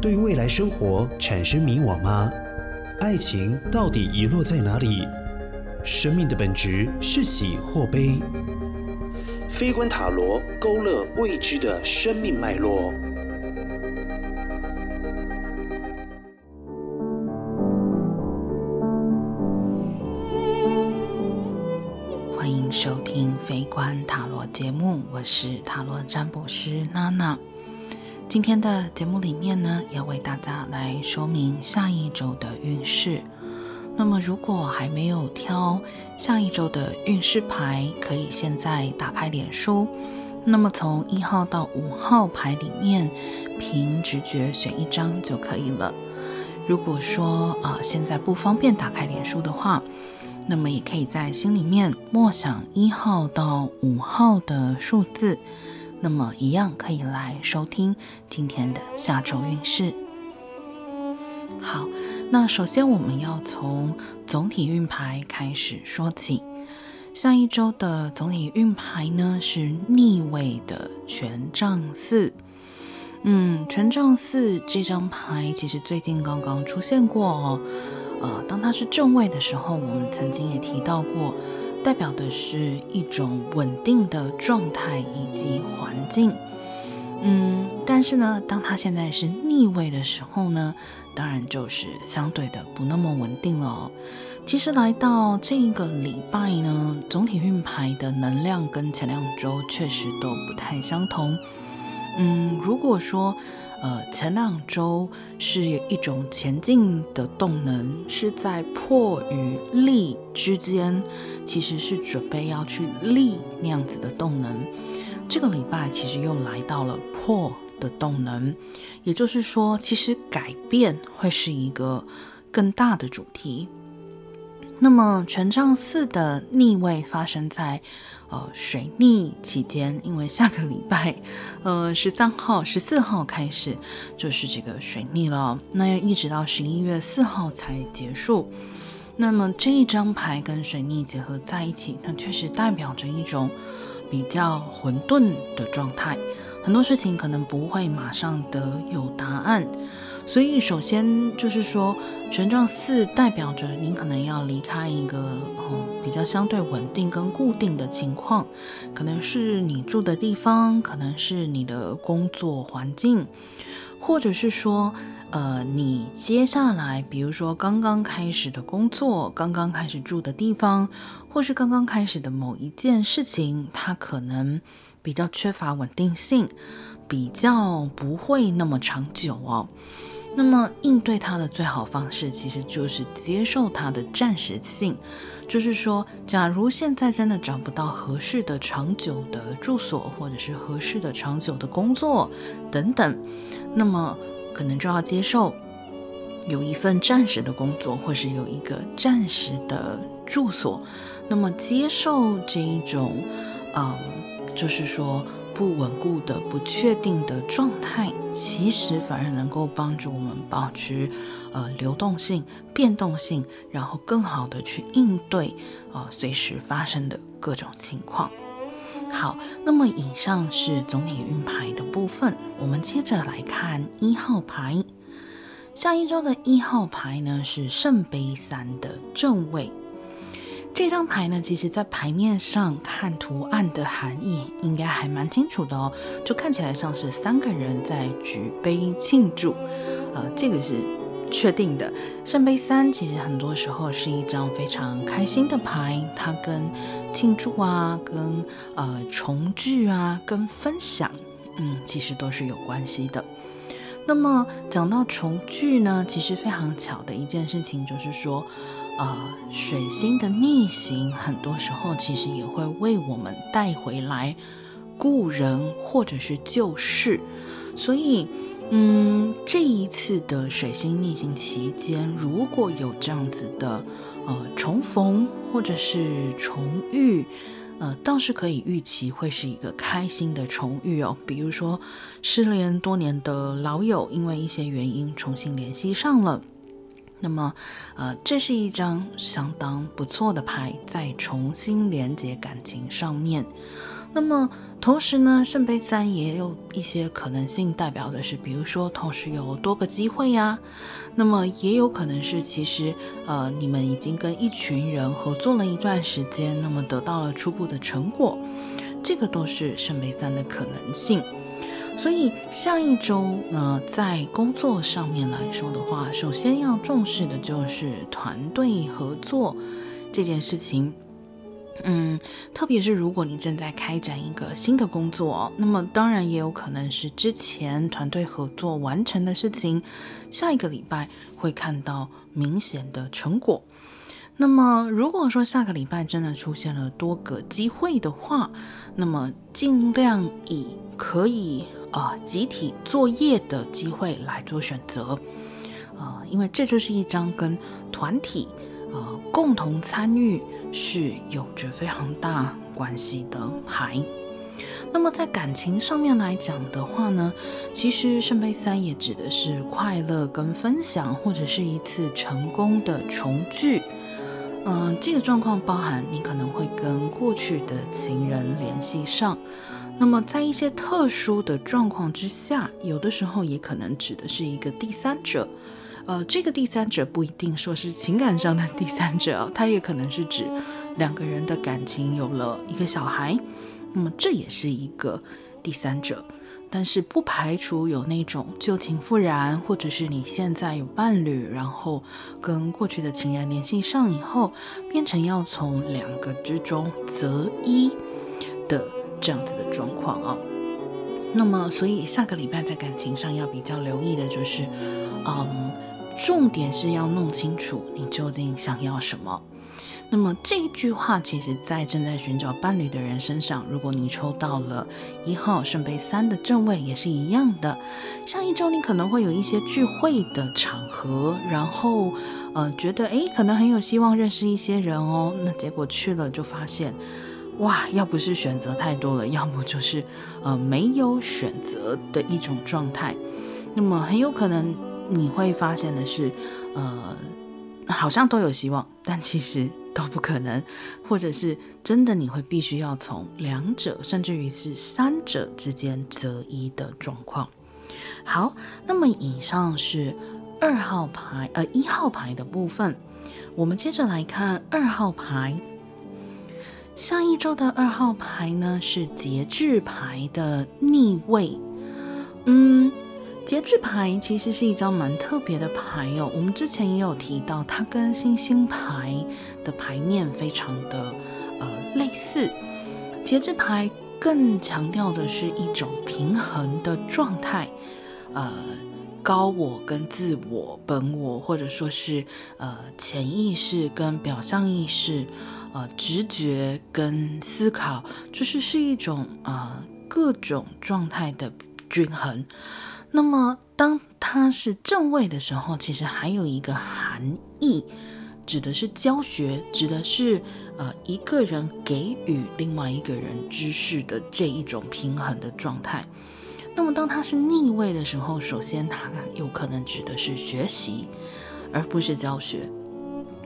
对未来生活产生迷惘吗？爱情到底遗落在哪里？生命的本质是喜或悲？飞观塔罗勾勒未知的生命脉络。欢迎收听飞观塔罗节目，我是塔罗占卜师娜娜。今天的节目里面呢，要为大家来说明下一周的运势。那么，如果还没有挑下一周的运势牌，可以现在打开脸书。那么，从一号到五号牌里面，凭直觉选一张就可以了。如果说啊、现在不方便打开脸书的话，那么也可以在心里面默想一号到五号的数字。那么一样可以来收听今天的下周运势。好，那首先我们要从总体运牌开始说起。下一周的总体运牌呢，是逆位的权杖四。嗯，权杖四这张牌其实最近刚刚出现过哦。呃，当它是正位的时候，我们曾经也提到过。代表的是一种稳定的状态以及环境，嗯，但是呢，当它现在是逆位的时候呢，当然就是相对的不那么稳定了。其实来到这一个礼拜呢，总体运牌的能量跟前两周确实都不太相同。嗯，如果说。呃，前两周是一种前进的动能，是在破与立之间，其实是准备要去立那样子的动能。这个礼拜其实又来到了破的动能，也就是说，其实改变会是一个更大的主题。那么权杖四的逆位发生在呃水逆期间，因为下个礼拜呃十三号、十四号开始就是这个水逆了，那要一直到十一月四号才结束。那么这一张牌跟水逆结合在一起，它确实代表着一种比较混沌的状态，很多事情可能不会马上得有答案。所以，首先就是说，权杖四代表着您可能要离开一个嗯比较相对稳定跟固定的情况，可能是你住的地方，可能是你的工作环境，或者是说，呃，你接下来，比如说刚刚开始的工作，刚刚开始住的地方，或是刚刚开始的某一件事情，它可能比较缺乏稳定性，比较不会那么长久哦。那么应对它的最好方式，其实就是接受它的暂时性。就是说，假如现在真的找不到合适的长久的住所，或者是合适的长久的工作等等，那么可能就要接受有一份暂时的工作，或是有一个暂时的住所。那么接受这一种，嗯，就是说。不稳固的、不确定的状态，其实反而能够帮助我们保持呃流动性、变动性，然后更好的去应对呃随时发生的各种情况。好，那么以上是总体运牌的部分，我们接着来看一号牌。下一周的一号牌呢，是圣杯三的正位。这张牌呢，其实在牌面上看图案的含义应该还蛮清楚的哦，就看起来像是三个人在举杯庆祝，呃，这个是确定的。圣杯三其实很多时候是一张非常开心的牌，它跟庆祝啊、跟呃重聚啊、跟分享，嗯，其实都是有关系的。那么讲到重聚呢，其实非常巧的一件事情就是说。呃，水星的逆行，很多时候其实也会为我们带回来故人或者是旧事，所以，嗯，这一次的水星逆行期间，如果有这样子的呃重逢或者是重遇，呃，倒是可以预期会是一个开心的重遇哦。比如说，失联多年的老友，因为一些原因重新联系上了。那么，呃，这是一张相当不错的牌，在重新连接感情上面。那么同时呢，圣杯三也有一些可能性，代表的是，比如说同时有多个机会呀。那么也有可能是，其实呃，你们已经跟一群人合作了一段时间，那么得到了初步的成果，这个都是圣杯三的可能性。所以下一周呢，在工作上面来说的话，首先要重视的就是团队合作这件事情。嗯，特别是如果你正在开展一个新的工作，那么当然也有可能是之前团队合作完成的事情，下一个礼拜会看到明显的成果。那么如果说下个礼拜真的出现了多个机会的话，那么尽量以可以、呃、集体作业的机会来做选择，啊、呃，因为这就是一张跟团体啊、共同参与。是有着非常大关系的牌。那么在感情上面来讲的话呢，其实圣杯三也指的是快乐跟分享，或者是一次成功的重聚。嗯，这个状况包含你可能会跟过去的情人联系上。那么在一些特殊的状况之下，有的时候也可能指的是一个第三者。呃，这个第三者不一定说是情感上的第三者，它也可能是指两个人的感情有了一个小孩，那么这也是一个第三者。但是不排除有那种旧情复燃，或者是你现在有伴侣，然后跟过去的情人联系上以后，变成要从两个之中择一的这样子的状况啊。那么，所以下个礼拜在感情上要比较留意的就是，嗯。重点是要弄清楚你究竟想要什么。那么这一句话，其实在正在寻找伴侣的人身上，如果你抽到了一号圣杯三的正位，也是一样的。下一周你可能会有一些聚会的场合，然后呃觉得诶可能很有希望认识一些人哦。那结果去了就发现，哇，要不是选择太多了，要么就是呃没有选择的一种状态。那么很有可能。你会发现的是，呃，好像都有希望，但其实都不可能，或者是真的你会必须要从两者，甚至于是三者之间择一的状况。好，那么以上是二号牌，呃，一号牌的部分，我们接着来看二号牌。下一周的二号牌呢，是节制牌的逆位，嗯。节制牌其实是一张蛮特别的牌哦，我们之前也有提到，它跟星星牌的牌面非常的呃类似。节制牌更强调的是一种平衡的状态，呃，高我跟自我、本我，或者说是呃潜意识跟表象意识，呃直觉跟思考，就是是一种呃各种状态的均衡。那么，当它是正位的时候，其实还有一个含义，指的是教学，指的是呃一个人给予另外一个人知识的这一种平衡的状态。那么，当它是逆位的时候，首先它有可能指的是学习，而不是教学。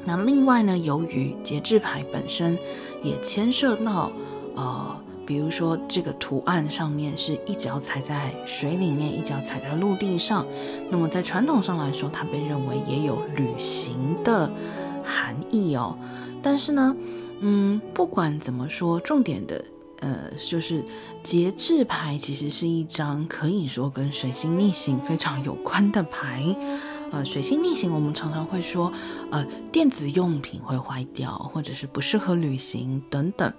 那另外呢，由于节制牌本身也牵涉到呃。比如说，这个图案上面是一脚踩在水里面，一脚踩在陆地上。那么在传统上来说，它被认为也有旅行的含义哦。但是呢，嗯，不管怎么说，重点的，呃，就是节制牌其实是一张可以说跟水星逆行非常有关的牌。呃，水星逆行，我们常常会说，呃，电子用品会坏掉，或者是不适合旅行等等。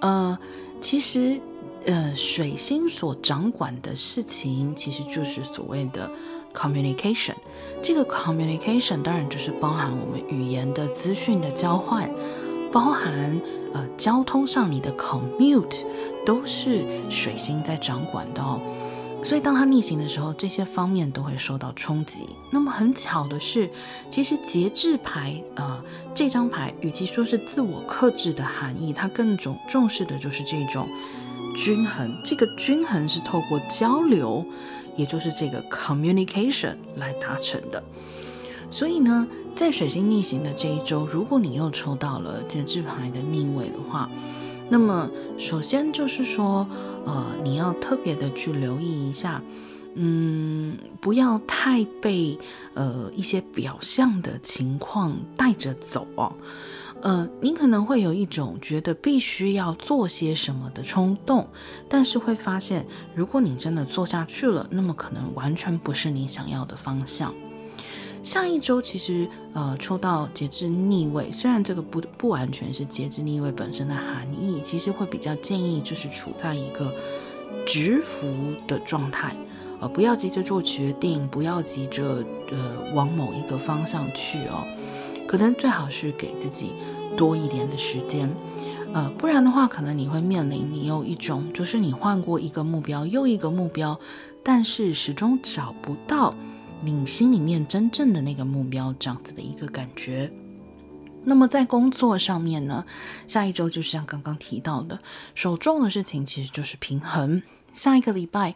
呃，其实，呃，水星所掌管的事情，其实就是所谓的 communication。这个 communication 当然就是包含我们语言的资讯的交换，包含呃交通上你的 commute 都是水星在掌管的哦。所以当它逆行的时候，这些方面都会受到冲击。那么很巧的是，其实节制牌啊、呃，这张牌与其说是自我克制的含义，它更重重视的就是这种均衡。这个均衡是透过交流，也就是这个 communication 来达成的。所以呢，在水星逆行的这一周，如果你又抽到了节制牌的逆位的话，那么，首先就是说，呃，你要特别的去留意一下，嗯，不要太被呃一些表象的情况带着走哦。呃，你可能会有一种觉得必须要做些什么的冲动，但是会发现，如果你真的做下去了，那么可能完全不是你想要的方向。下一周其实呃抽到节制逆位，虽然这个不不完全是节制逆位本身的含义，其实会比较建议就是处在一个直伏的状态，呃不要急着做决定，不要急着呃往某一个方向去哦，可能最好是给自己多一点的时间，呃不然的话可能你会面临你有一种就是你换过一个目标又一个目标，但是始终找不到。你心里面真正的那个目标，这样子的一个感觉。那么在工作上面呢，下一周就像刚刚提到的，首重的事情其实就是平衡。下一个礼拜，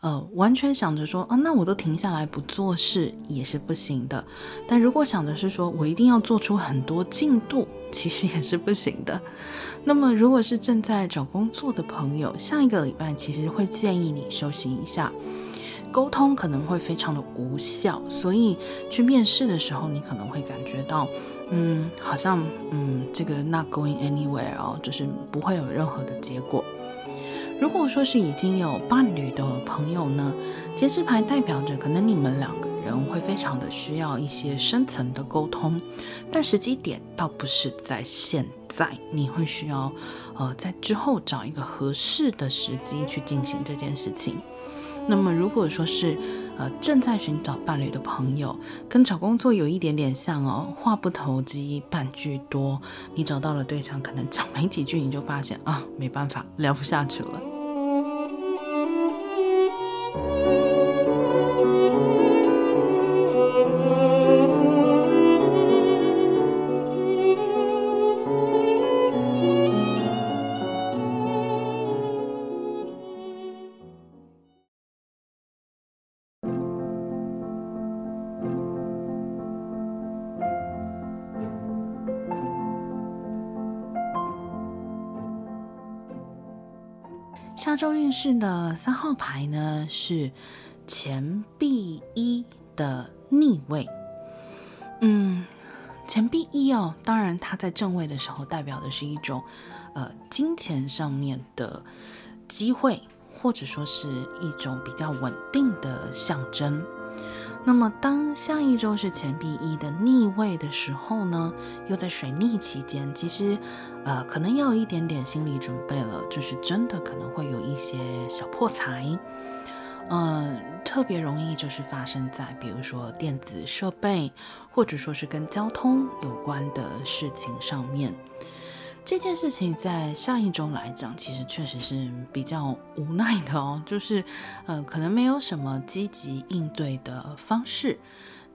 呃，完全想着说啊，那我都停下来不做事也是不行的。但如果想的是说我一定要做出很多进度，其实也是不行的。那么如果是正在找工作的朋友，下一个礼拜其实会建议你休息一下。沟通可能会非常的无效，所以去面试的时候，你可能会感觉到，嗯，好像，嗯，这个 not going anywhere 哦，就是不会有任何的结果。如果说是已经有伴侣的朋友呢，节制牌代表着可能你们两个人会非常的需要一些深层的沟通，但时机点倒不是在现在，你会需要，呃，在之后找一个合适的时机去进行这件事情。那么，如果说是呃正在寻找伴侣的朋友，跟找工作有一点点像哦，话不投机半句多。你找到了对象，可能讲没几句，你就发现啊，没办法，聊不下去了。下周运势的三号牌呢，是钱币一的逆位。嗯，钱币一哦，当然它在正位的时候代表的是一种呃金钱上面的机会，或者说是一种比较稳定的象征。那么，当下一周是钱币一的逆位的时候呢，又在水逆期间，其实，呃，可能要有一点点心理准备了，就是真的可能会有一些小破财，嗯、呃，特别容易就是发生在比如说电子设备，或者说是跟交通有关的事情上面。这件事情在上一周来讲，其实确实是比较无奈的哦，就是，呃，可能没有什么积极应对的方式，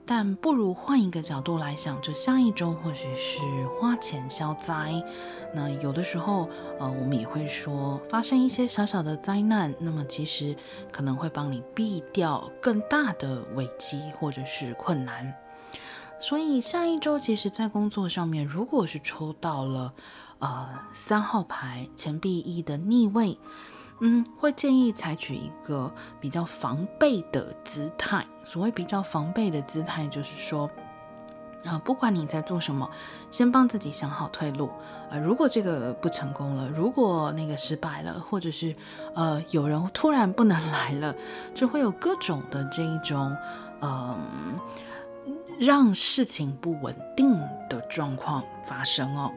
但不如换一个角度来想，就下一周或许是花钱消灾。那有的时候，呃，我们也会说发生一些小小的灾难，那么其实可能会帮你避掉更大的危机或者是困难。所以下一周其实，在工作上面，如果是抽到了。呃，三号牌钱币一的逆位，嗯，会建议采取一个比较防备的姿态。所谓比较防备的姿态，就是说，啊、不管你在做什么，先帮自己想好退路。啊、如果这个不成功了，如果那个失败了，或者是呃有人突然不能来了，就会有各种的这一种，嗯、让事情不稳定的状况发生哦。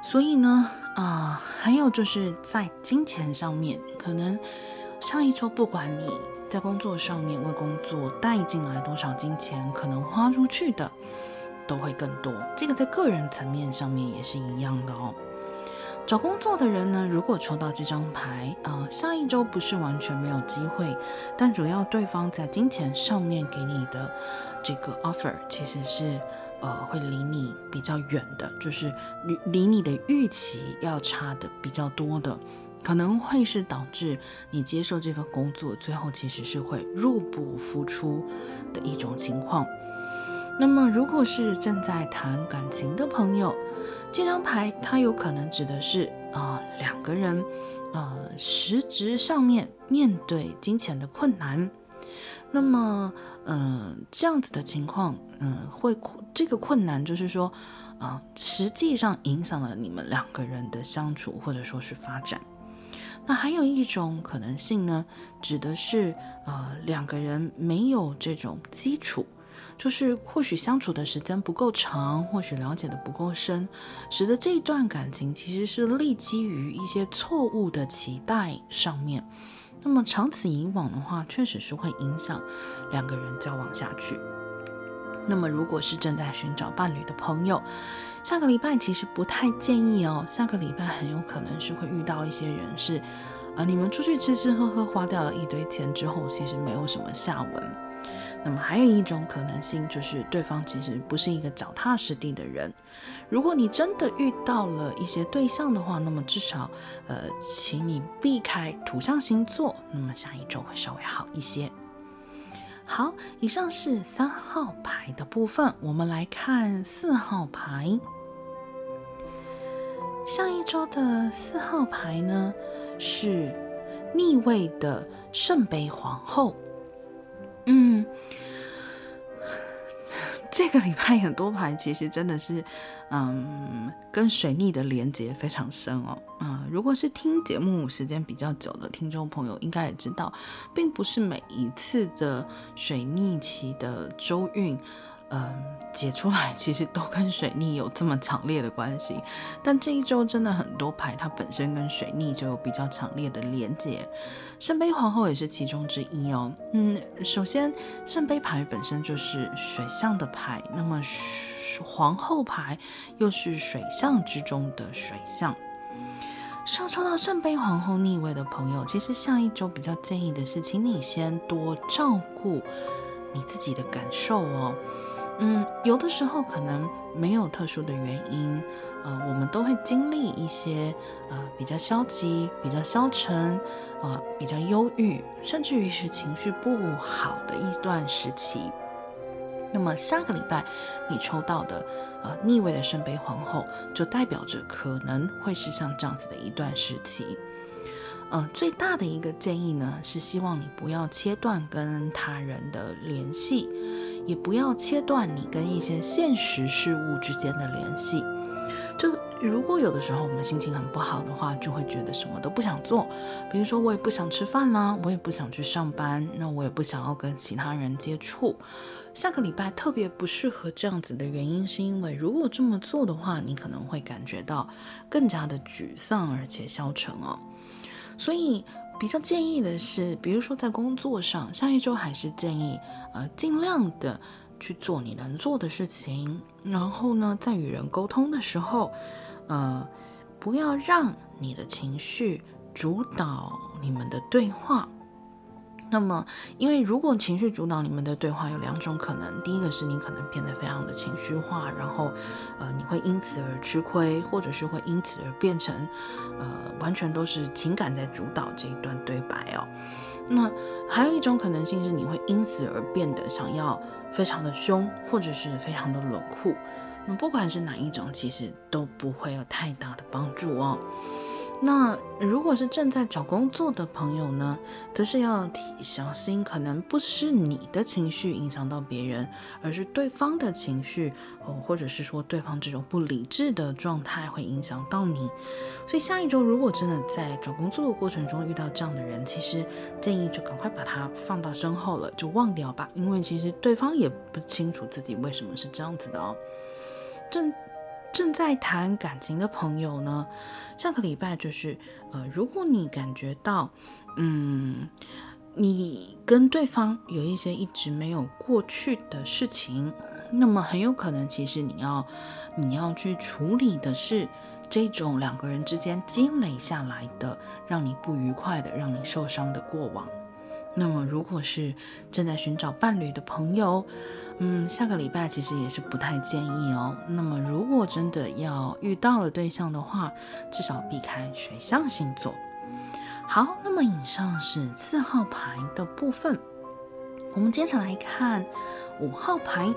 所以呢，啊、还有就是在金钱上面，可能上一周不管你在工作上面为工作带进来多少金钱，可能花出去的都会更多。这个在个人层面上面也是一样的哦。找工作的人呢，如果抽到这张牌，啊、呃，下一周不是完全没有机会，但主要对方在金钱上面给你的这个 offer 其实是。呃，会离你比较远的，就是离离你的预期要差的比较多的，可能会是导致你接受这份工作，最后其实是会入不敷出的一种情况。那么，如果是正在谈感情的朋友，这张牌它有可能指的是啊、两个人呃实质上面面对金钱的困难。那么，呃，这样子的情况，嗯、呃，会这个困难就是说，啊、实际上影响了你们两个人的相处或者说是发展。那还有一种可能性呢，指的是，呃，两个人没有这种基础，就是或许相处的时间不够长，或许了解的不够深，使得这一段感情其实是立基于一些错误的期待上面。那么长此以往的话，确实是会影响两个人交往下去。那么如果是正在寻找伴侣的朋友，下个礼拜其实不太建议哦。下个礼拜很有可能是会遇到一些人是，呃，你们出去吃吃喝喝，花掉了一堆钱之后，其实没有什么下文。那么还有一种可能性，就是对方其实不是一个脚踏实地的人。如果你真的遇到了一些对象的话，那么至少，呃，请你避开土象星座，那么下一周会稍微好一些。好，以上是三号牌的部分，我们来看四号牌。下一周的四号牌呢，是逆位的圣杯皇后。嗯，这个礼拜很多牌其实真的是，嗯，跟水逆的连接非常深哦。嗯，如果是听节目时间比较久的听众朋友，应该也知道，并不是每一次的水逆期的周运。嗯，解出来 其实都跟水逆有这么强烈的关系，但这一周真的很多牌，它本身跟水逆就有比较强烈的连接。圣杯皇后也是其中之一哦。嗯，首先圣杯牌本身就是水象的牌，那么皇后牌又是水象之中的水象。上抽到圣杯皇后逆位的朋友，其实下一周比较建议的是，请你先多照顾你自己的感受哦。嗯，有的时候可能没有特殊的原因，呃，我们都会经历一些呃比较消极、比较消沉、呃比较忧郁，甚至于是情绪不好的一段时期。那么下个礼拜你抽到的呃逆位的圣杯皇后，就代表着可能会是像这样子的一段时期。呃，最大的一个建议呢，是希望你不要切断跟他人的联系。也不要切断你跟一些现实事物之间的联系。就如果有的时候我们心情很不好的话，就会觉得什么都不想做。比如说，我也不想吃饭啦，我也不想去上班，那我也不想要跟其他人接触。下个礼拜特别不适合这样子的原因，是因为如果这么做的话，你可能会感觉到更加的沮丧而且消沉哦。所以。比较建议的是，比如说在工作上，上一周还是建议，呃，尽量的去做你能做的事情。然后呢，在与人沟通的时候，呃，不要让你的情绪主导你们的对话。那么，因为如果情绪主导你们的对话，有两种可能。第一个是你可能变得非常的情绪化，然后，呃，你会因此而吃亏，或者是会因此而变成，呃，完全都是情感在主导这一段对白哦。那还有一种可能性是，你会因此而变得想要非常的凶，或者是非常的冷酷。那不管是哪一种，其实都不会有太大的帮助哦。那如果是正在找工作的朋友呢，则是要提小心，可能不是你的情绪影响到别人，而是对方的情绪，哦，或者是说对方这种不理智的状态会影响到你。所以下一周如果真的在找工作的过程中遇到这样的人，其实建议就赶快把他放到身后了，就忘掉吧，因为其实对方也不清楚自己为什么是这样子的哦。正。正在谈感情的朋友呢，下个礼拜就是，呃，如果你感觉到，嗯，你跟对方有一些一直没有过去的事情，那么很有可能，其实你要你要去处理的是这种两个人之间积累下来的让你不愉快的、让你受伤的过往。那么，如果是正在寻找伴侣的朋友，嗯，下个礼拜其实也是不太建议哦。那么，如果真的要遇到了对象的话，至少避开水象星座。好，那么以上是四号牌的部分，我们接着来看五号牌。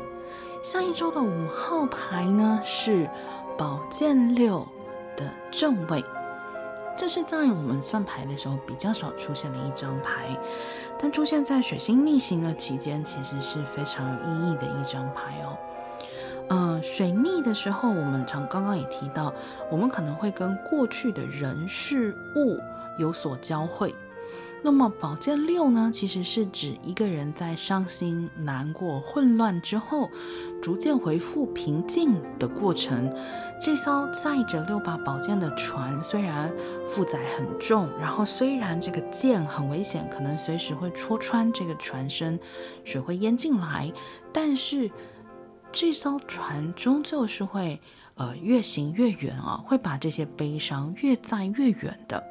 下一周的五号牌呢是宝剑六的正位。这是在我们算牌的时候比较少出现的一张牌，但出现在水星逆行的期间，其实是非常有意义的一张牌哦。呃，水逆的时候，我们常刚刚也提到，我们可能会跟过去的人事物有所交汇。那么宝剑六呢，其实是指一个人在伤心、难过、混乱之后，逐渐恢复平静的过程。这艘载着六把宝剑的船，虽然负载很重，然后虽然这个剑很危险，可能随时会戳穿这个船身，水会淹进来，但是这艘船终究是会呃越行越远啊，会把这些悲伤越载越远的。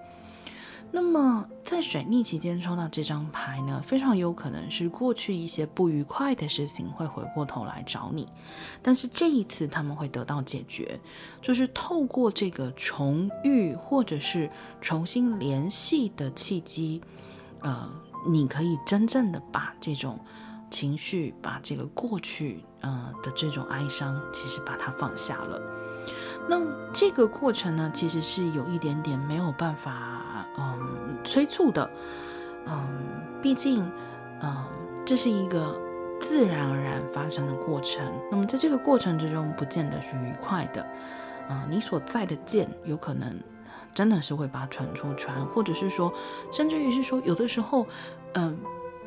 那么，在水逆期间抽到这张牌呢，非常有可能是过去一些不愉快的事情会回过头来找你，但是这一次他们会得到解决，就是透过这个重遇或者是重新联系的契机，呃，你可以真正的把这种情绪，把这个过去呃的这种哀伤，其实把它放下了。那这个过程呢，其实是有一点点没有办法。嗯，催促的，嗯，毕竟，嗯，这是一个自然而然发生的过程。那么，在这个过程之中，不见得是愉快的。嗯，你所在的剑有可能真的是会把船戳穿，或者是说，甚至于是说，有的时候，嗯，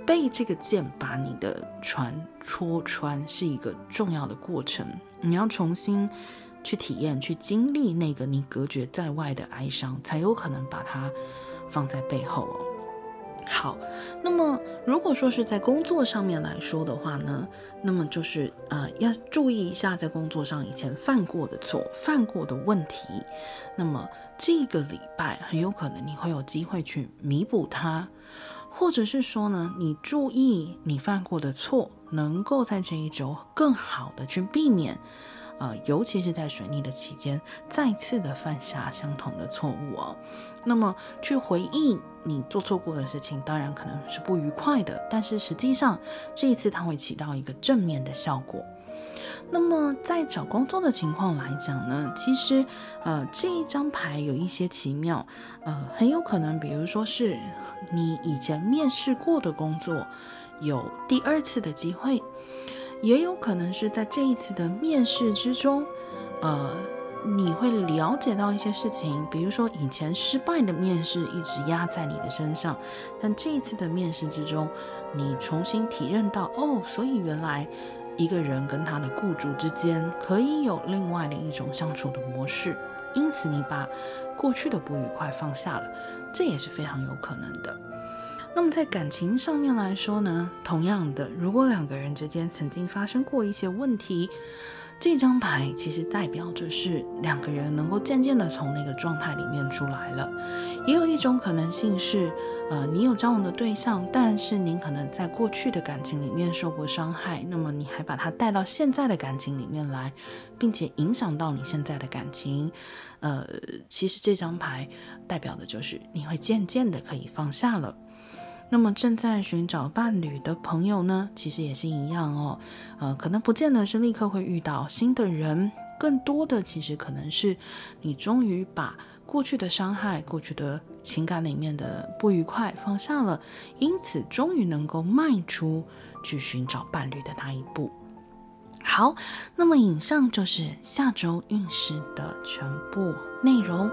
被这个剑把你的船戳穿是一个重要的过程。你要重新。去体验、去经历那个你隔绝在外的哀伤，才有可能把它放在背后哦。好，那么如果说是在工作上面来说的话呢，那么就是呃要注意一下在工作上以前犯过的错、犯过的问题。那么这个礼拜很有可能你会有机会去弥补它，或者是说呢，你注意你犯过的错，能够在这一周更好的去避免。呃，尤其是在水逆的期间，再次的犯下相同的错误哦。那么去回忆你做错过的事情，当然可能是不愉快的，但是实际上这一次它会起到一个正面的效果。那么在找工作的情况来讲呢，其实呃这一张牌有一些奇妙，呃很有可能，比如说是你以前面试过的工作，有第二次的机会。也有可能是在这一次的面试之中，呃，你会了解到一些事情，比如说以前失败的面试一直压在你的身上，但这一次的面试之中，你重新体认到，哦，所以原来一个人跟他的雇主之间可以有另外的一种相处的模式，因此你把过去的不愉快放下了，这也是非常有可能的。那么在感情上面来说呢，同样的，如果两个人之间曾经发生过一些问题，这张牌其实代表着是两个人能够渐渐的从那个状态里面出来了。也有一种可能性是，呃，你有交往的对象，但是您可能在过去的感情里面受过伤害，那么你还把它带到现在的感情里面来，并且影响到你现在的感情。呃，其实这张牌代表的就是你会渐渐的可以放下了。那么正在寻找伴侣的朋友呢，其实也是一样哦。呃，可能不见得是立刻会遇到新的人，更多的其实可能是你终于把过去的伤害、过去的情感里面的不愉快放下了，因此终于能够迈出去寻找伴侣的那一步。好，那么以上就是下周运势的全部内容。